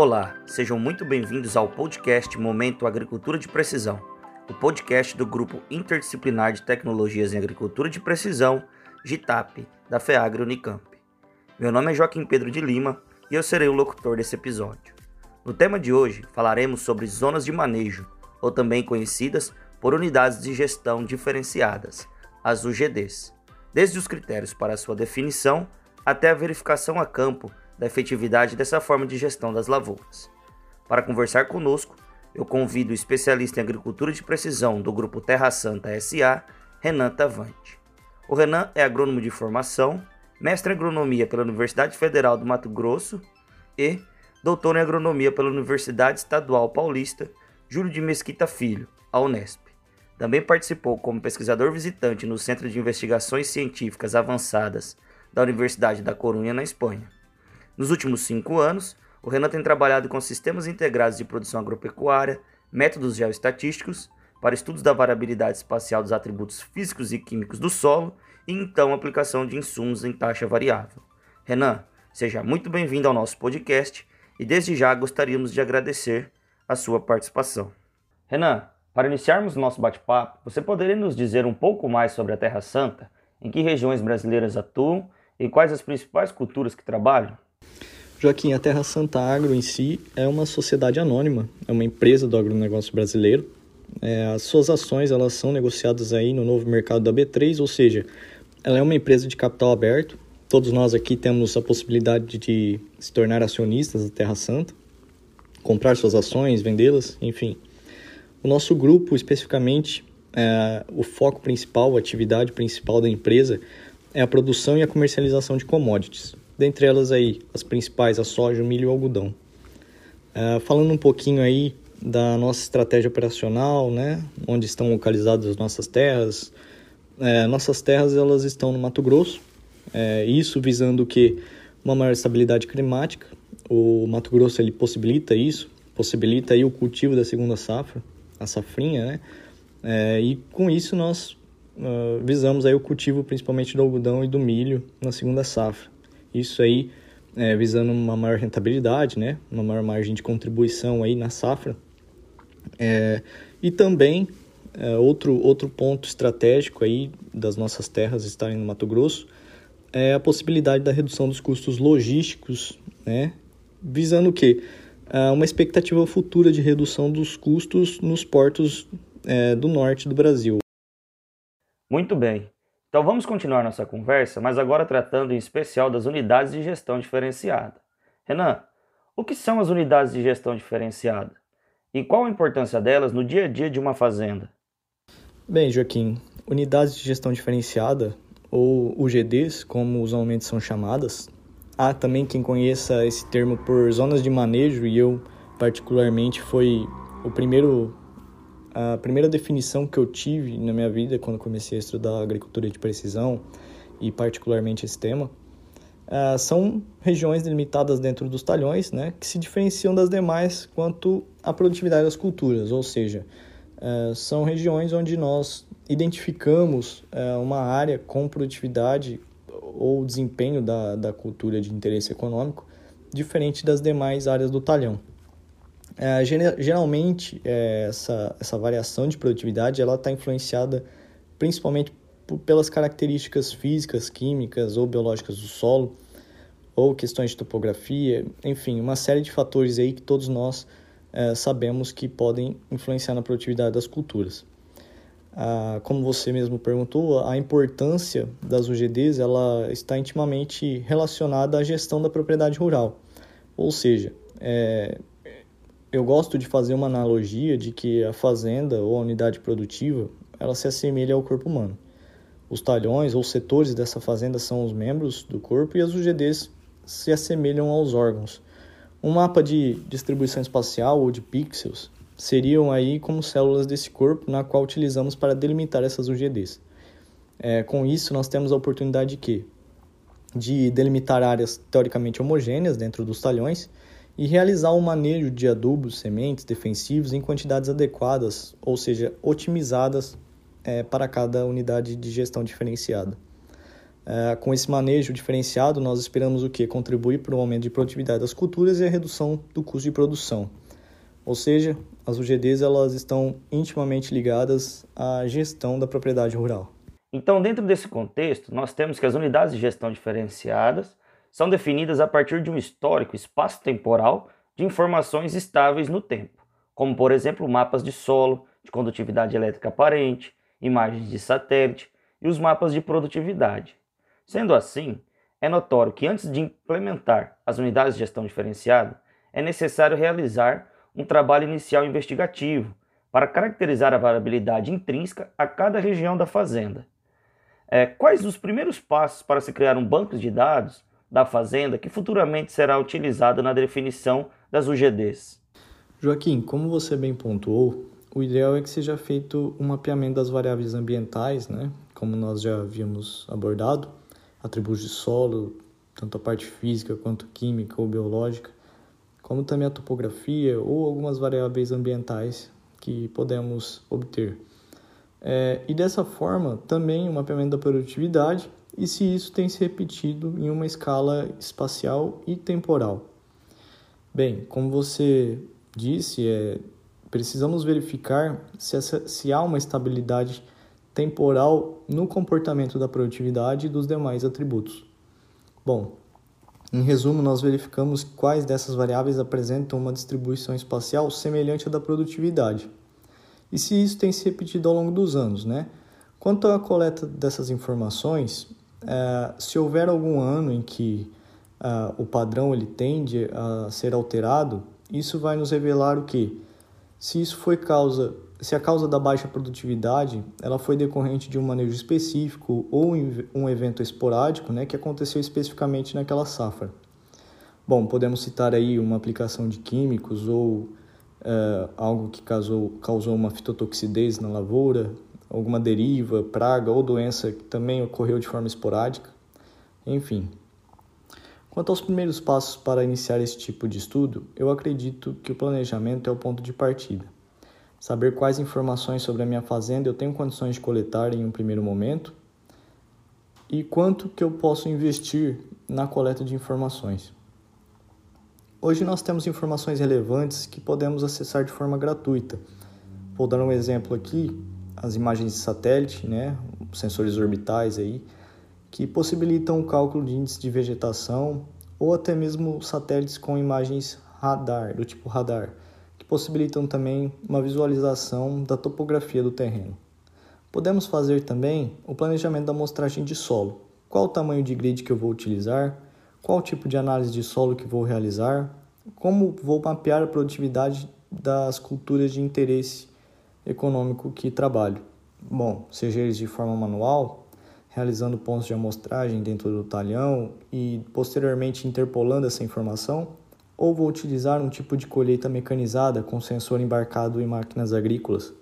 Olá, sejam muito bem-vindos ao podcast Momento Agricultura de Precisão, o podcast do Grupo Interdisciplinar de Tecnologias em Agricultura de Precisão, GITAP, da FEAGRE Unicamp. Meu nome é Joaquim Pedro de Lima e eu serei o locutor desse episódio. No tema de hoje, falaremos sobre zonas de manejo, ou também conhecidas por unidades de gestão diferenciadas, as UGDs, desde os critérios para sua definição até a verificação a campo da efetividade dessa forma de gestão das lavouras. Para conversar conosco, eu convido o especialista em agricultura de precisão do grupo Terra Santa SA, Renan Tavante. O Renan é agrônomo de formação, mestre em agronomia pela Universidade Federal do Mato Grosso e doutor em agronomia pela Universidade Estadual Paulista Júlio de Mesquita Filho, a Unesp. Também participou como pesquisador visitante no Centro de Investigações Científicas Avançadas da Universidade da Corunha, na Espanha. Nos últimos cinco anos, o Renan tem trabalhado com sistemas integrados de produção agropecuária, métodos geoestatísticos, para estudos da variabilidade espacial dos atributos físicos e químicos do solo e então aplicação de insumos em taxa variável. Renan, seja muito bem-vindo ao nosso podcast e desde já gostaríamos de agradecer a sua participação. Renan, para iniciarmos nosso bate-papo, você poderia nos dizer um pouco mais sobre a Terra Santa, em que regiões brasileiras atuam e quais as principais culturas que trabalham? Joaquim, a Terra Santa Agro em si é uma sociedade anônima, é uma empresa do agronegócio brasileiro. É, as suas ações elas são negociadas aí no novo mercado da B3, ou seja, ela é uma empresa de capital aberto. Todos nós aqui temos a possibilidade de se tornar acionistas da Terra Santa, comprar suas ações, vendê-las, enfim. O nosso grupo, especificamente, é, o foco principal, a atividade principal da empresa é a produção e a comercialização de commodities dentre elas aí as principais, a soja, o milho e o algodão. Uh, falando um pouquinho aí da nossa estratégia operacional, né, onde estão localizadas as nossas terras. É, nossas terras elas estão no Mato Grosso, é, isso visando que uma maior estabilidade climática. O Mato Grosso ele possibilita isso, possibilita aí o cultivo da segunda safra, a safrinha, né? É, e com isso nós uh, visamos aí o cultivo principalmente do algodão e do milho na segunda safra. Isso aí é, visando uma maior rentabilidade, né? Uma maior margem de contribuição aí na safra. É, e também é, outro, outro ponto estratégico aí das nossas terras estarem no Mato Grosso é a possibilidade da redução dos custos logísticos, né? Visando o quê? É, uma expectativa futura de redução dos custos nos portos é, do norte do Brasil. Muito bem. Então vamos continuar nossa conversa, mas agora tratando em especial das unidades de gestão diferenciada. Renan, o que são as unidades de gestão diferenciada? E qual a importância delas no dia a dia de uma fazenda? Bem, Joaquim, unidades de gestão diferenciada, ou UGDs, como usualmente são chamadas, há também quem conheça esse termo por zonas de manejo, e eu, particularmente, foi o primeiro a primeira definição que eu tive na minha vida quando comecei a estudar agricultura de precisão e particularmente esse tema uh, são regiões delimitadas dentro dos talhões, né, que se diferenciam das demais quanto à produtividade das culturas, ou seja, uh, são regiões onde nós identificamos uh, uma área com produtividade ou desempenho da, da cultura de interesse econômico diferente das demais áreas do talhão. É, geralmente, é, essa, essa variação de produtividade está influenciada principalmente por, pelas características físicas, químicas ou biológicas do solo, ou questões de topografia, enfim, uma série de fatores aí que todos nós é, sabemos que podem influenciar na produtividade das culturas. Ah, como você mesmo perguntou, a importância das UGDs ela está intimamente relacionada à gestão da propriedade rural, ou seja, é, eu gosto de fazer uma analogia de que a fazenda ou a unidade produtiva ela se assemelha ao corpo humano. Os talhões ou setores dessa fazenda são os membros do corpo e as UGDs se assemelham aos órgãos. Um mapa de distribuição espacial ou de pixels seriam aí como células desse corpo na qual utilizamos para delimitar essas UGDs. É, com isso, nós temos a oportunidade de? De delimitar áreas teoricamente homogêneas dentro dos talhões e realizar o manejo de adubos, sementes, defensivos em quantidades adequadas, ou seja, otimizadas é, para cada unidade de gestão diferenciada. É, com esse manejo diferenciado, nós esperamos o que? Contribuir para o aumento de produtividade das culturas e a redução do custo de produção. Ou seja, as UGDs elas estão intimamente ligadas à gestão da propriedade rural. Então, dentro desse contexto, nós temos que as unidades de gestão diferenciadas são definidas a partir de um histórico espaço-temporal de informações estáveis no tempo, como, por exemplo, mapas de solo, de condutividade elétrica aparente, imagens de satélite e os mapas de produtividade. Sendo assim, é notório que antes de implementar as unidades de gestão diferenciada, é necessário realizar um trabalho inicial investigativo para caracterizar a variabilidade intrínseca a cada região da fazenda. É, quais os primeiros passos para se criar um banco de dados da fazenda que futuramente será utilizado na definição das UGDs? Joaquim, como você bem pontuou, o ideal é que seja feito um mapeamento das variáveis ambientais, né? como nós já havíamos abordado, atributos de solo, tanto a parte física quanto química ou biológica, como também a topografia ou algumas variáveis ambientais que podemos obter. É, e dessa forma, também o mapeamento da produtividade e se isso tem se repetido em uma escala espacial e temporal. Bem, como você disse, é, precisamos verificar se, essa, se há uma estabilidade temporal no comportamento da produtividade e dos demais atributos. Bom, em resumo, nós verificamos quais dessas variáveis apresentam uma distribuição espacial semelhante à da produtividade. E se isso tem se repetido ao longo dos anos, né? Quanto à coleta dessas informações, é, se houver algum ano em que é, o padrão ele tende a ser alterado, isso vai nos revelar o que? Se isso foi causa, se a causa da baixa produtividade ela foi decorrente de um manejo específico ou um evento esporádico, né, que aconteceu especificamente naquela safra. Bom, podemos citar aí uma aplicação de químicos ou é, algo que causou, causou uma fitotoxidez na lavoura, alguma deriva, praga ou doença que também ocorreu de forma esporádica, enfim. Quanto aos primeiros passos para iniciar esse tipo de estudo, eu acredito que o planejamento é o ponto de partida. Saber quais informações sobre a minha fazenda eu tenho condições de coletar em um primeiro momento e quanto que eu posso investir na coleta de informações. Hoje nós temos informações relevantes que podemos acessar de forma gratuita. Vou dar um exemplo aqui as imagens de satélite, né, sensores orbitais aí, que possibilitam o cálculo de índice de vegetação ou até mesmo satélites com imagens radar, do tipo radar, que possibilitam também uma visualização da topografia do terreno. Podemos fazer também o planejamento da amostragem de solo. Qual o tamanho de grid que eu vou utilizar? Qual o tipo de análise de solo que vou realizar? Como vou mapear a produtividade das culturas de interesse econômico que trabalho. Bom, seja eles de forma manual, realizando pontos de amostragem dentro do talhão e posteriormente interpolando essa informação, ou vou utilizar um tipo de colheita mecanizada com sensor embarcado em máquinas agrícolas.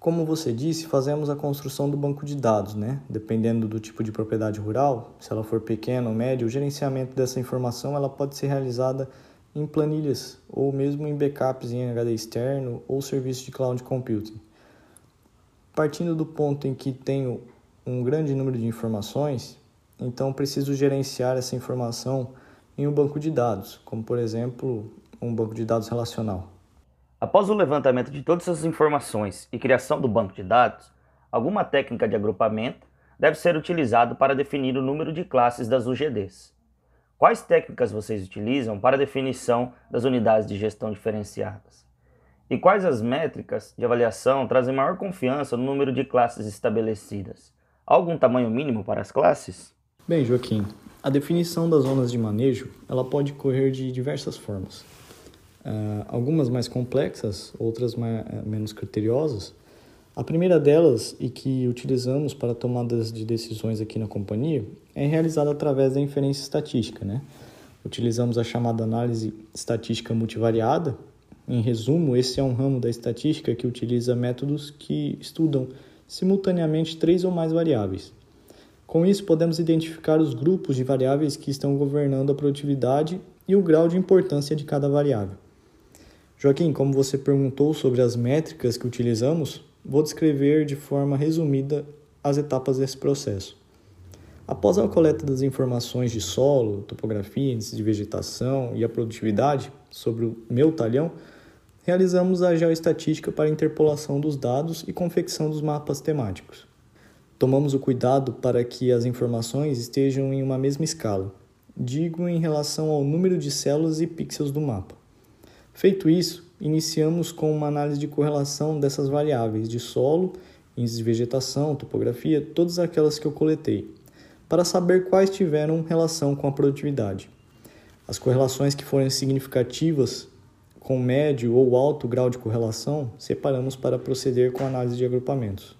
Como você disse, fazemos a construção do banco de dados, né? Dependendo do tipo de propriedade rural, se ela for pequena ou média, o gerenciamento dessa informação ela pode ser realizada em planilhas ou mesmo em backups em HD externo ou serviço de cloud computing. Partindo do ponto em que tenho um grande número de informações, então preciso gerenciar essa informação em um banco de dados, como por exemplo um banco de dados relacional. Após o levantamento de todas essas informações e criação do banco de dados, alguma técnica de agrupamento deve ser utilizada para definir o número de classes das UGDs. Quais técnicas vocês utilizam para a definição das unidades de gestão diferenciadas? E quais as métricas de avaliação trazem maior confiança no número de classes estabelecidas? Há algum tamanho mínimo para as classes? Bem, Joaquim, a definição das zonas de manejo ela pode ocorrer de diversas formas. Uh, algumas mais complexas, outras mais, menos criteriosas. A primeira delas, e que utilizamos para tomadas de decisões aqui na companhia, é realizada através da inferência estatística. Né? Utilizamos a chamada análise estatística multivariada. Em resumo, esse é um ramo da estatística que utiliza métodos que estudam simultaneamente três ou mais variáveis. Com isso, podemos identificar os grupos de variáveis que estão governando a produtividade e o grau de importância de cada variável. Joaquim, como você perguntou sobre as métricas que utilizamos, vou descrever de forma resumida as etapas desse processo. Após a coleta das informações de solo, topografia, índice de vegetação e a produtividade sobre o meu talhão, realizamos a geoestatística para interpolação dos dados e confecção dos mapas temáticos. Tomamos o cuidado para que as informações estejam em uma mesma escala, digo em relação ao número de células e pixels do mapa. Feito isso, iniciamos com uma análise de correlação dessas variáveis de solo, índice de vegetação, topografia, todas aquelas que eu coletei, para saber quais tiveram relação com a produtividade. As correlações que forem significativas com médio ou alto grau de correlação, separamos para proceder com a análise de agrupamentos.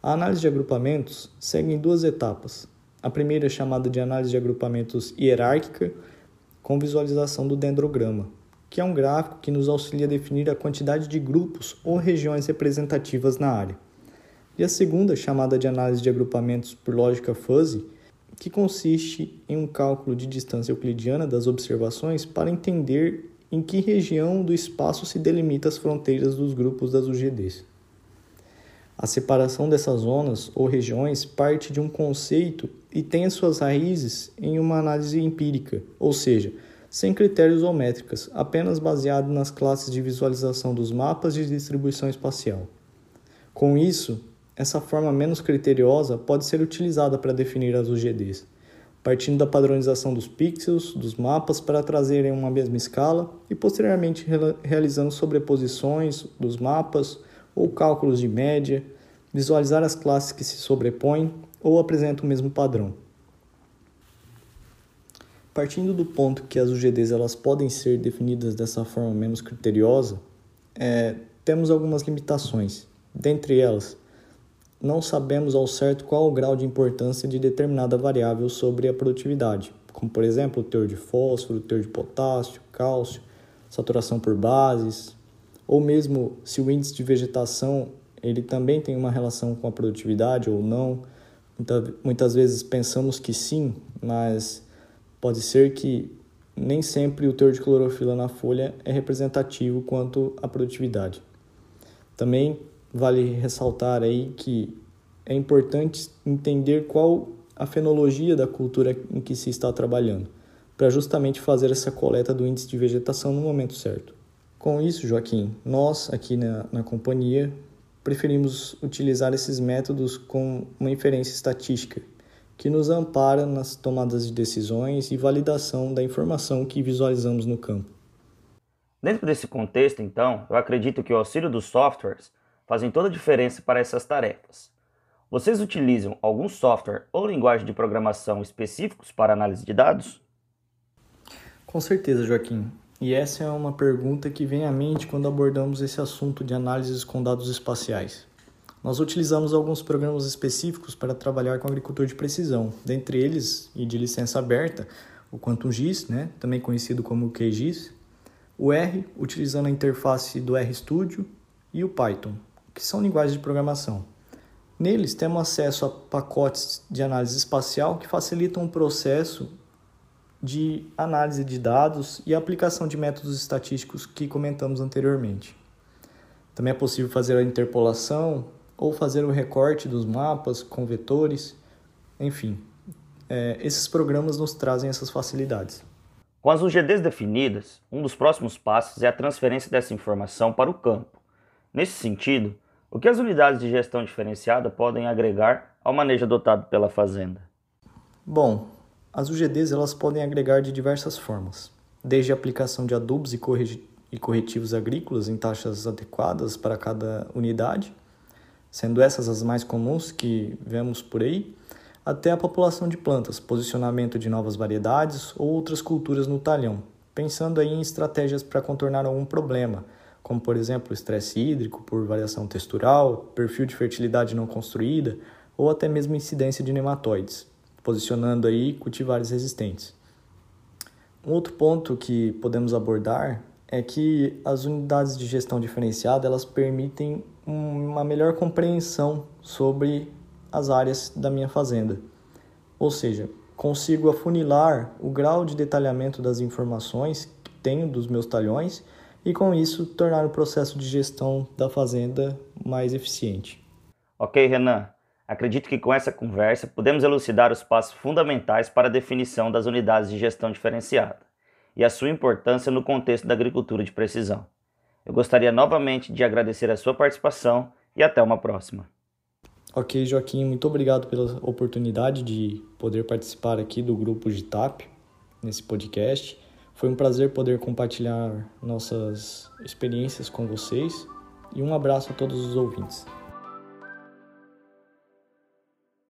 A análise de agrupamentos segue em duas etapas. A primeira é chamada de análise de agrupamentos hierárquica, com visualização do dendrograma, que é um gráfico que nos auxilia a definir a quantidade de grupos ou regiões representativas na área. E a segunda, chamada de análise de agrupamentos por lógica fuzzy, que consiste em um cálculo de distância euclidiana das observações para entender em que região do espaço se delimita as fronteiras dos grupos das UGDs. A separação dessas zonas ou regiões parte de um conceito e tem as suas raízes em uma análise empírica, ou seja, sem critérios ou métricas, apenas baseado nas classes de visualização dos mapas de distribuição espacial. Com isso, essa forma menos criteriosa pode ser utilizada para definir as UGDs, partindo da padronização dos pixels dos mapas para trazerem uma mesma escala e posteriormente realizando sobreposições dos mapas ou cálculos de média, visualizar as classes que se sobrepõem ou apresentam o mesmo padrão. Partindo do ponto que as UGDs elas podem ser definidas dessa forma menos criteriosa, é, temos algumas limitações. Dentre elas, não sabemos ao certo qual o grau de importância de determinada variável sobre a produtividade, como por exemplo o teor de fósforo, o teor de potássio, cálcio, saturação por bases, ou mesmo se o índice de vegetação ele também tem uma relação com a produtividade ou não. Muitas vezes pensamos que sim, mas Pode ser que nem sempre o teor de clorofila na folha é representativo quanto à produtividade. Também vale ressaltar aí que é importante entender qual a fenologia da cultura em que se está trabalhando, para justamente fazer essa coleta do índice de vegetação no momento certo. Com isso, Joaquim, nós aqui na, na companhia preferimos utilizar esses métodos com uma inferência estatística, que nos ampara nas tomadas de decisões e validação da informação que visualizamos no campo. Dentro desse contexto, então, eu acredito que o auxílio dos softwares fazem toda a diferença para essas tarefas. Vocês utilizam algum software ou linguagem de programação específicos para análise de dados? Com certeza, Joaquim. E essa é uma pergunta que vem à mente quando abordamos esse assunto de análises com dados espaciais. Nós utilizamos alguns programas específicos para trabalhar com agricultura de precisão, dentre eles, e de licença aberta, o QuantumGIS, né, também conhecido como QGIS, o R, utilizando a interface do RStudio, e o Python, que são linguagens de programação. Neles temos acesso a pacotes de análise espacial que facilitam o processo de análise de dados e aplicação de métodos estatísticos que comentamos anteriormente. Também é possível fazer a interpolação, ou fazer o recorte dos mapas com vetores, enfim. É, esses programas nos trazem essas facilidades. Com as UGDs definidas, um dos próximos passos é a transferência dessa informação para o campo. Nesse sentido, o que as unidades de gestão diferenciada podem agregar ao manejo adotado pela fazenda? Bom, as UGDs elas podem agregar de diversas formas, desde a aplicação de adubos e corretivos agrícolas em taxas adequadas para cada unidade, sendo essas as mais comuns que vemos por aí, até a população de plantas, posicionamento de novas variedades ou outras culturas no talhão, pensando aí em estratégias para contornar algum problema, como por exemplo estresse hídrico por variação textural, perfil de fertilidade não construída ou até mesmo incidência de nematóides, posicionando aí cultivares resistentes. Um outro ponto que podemos abordar é que as unidades de gestão diferenciada elas permitem uma melhor compreensão sobre as áreas da minha fazenda. Ou seja, consigo afunilar o grau de detalhamento das informações que tenho dos meus talhões e com isso tornar o processo de gestão da fazenda mais eficiente. Ok, Renan. Acredito que com essa conversa podemos elucidar os passos fundamentais para a definição das unidades de gestão diferenciada e a sua importância no contexto da agricultura de precisão. Eu gostaria novamente de agradecer a sua participação e até uma próxima. Ok, Joaquim, muito obrigado pela oportunidade de poder participar aqui do grupo GITAP nesse podcast. Foi um prazer poder compartilhar nossas experiências com vocês e um abraço a todos os ouvintes.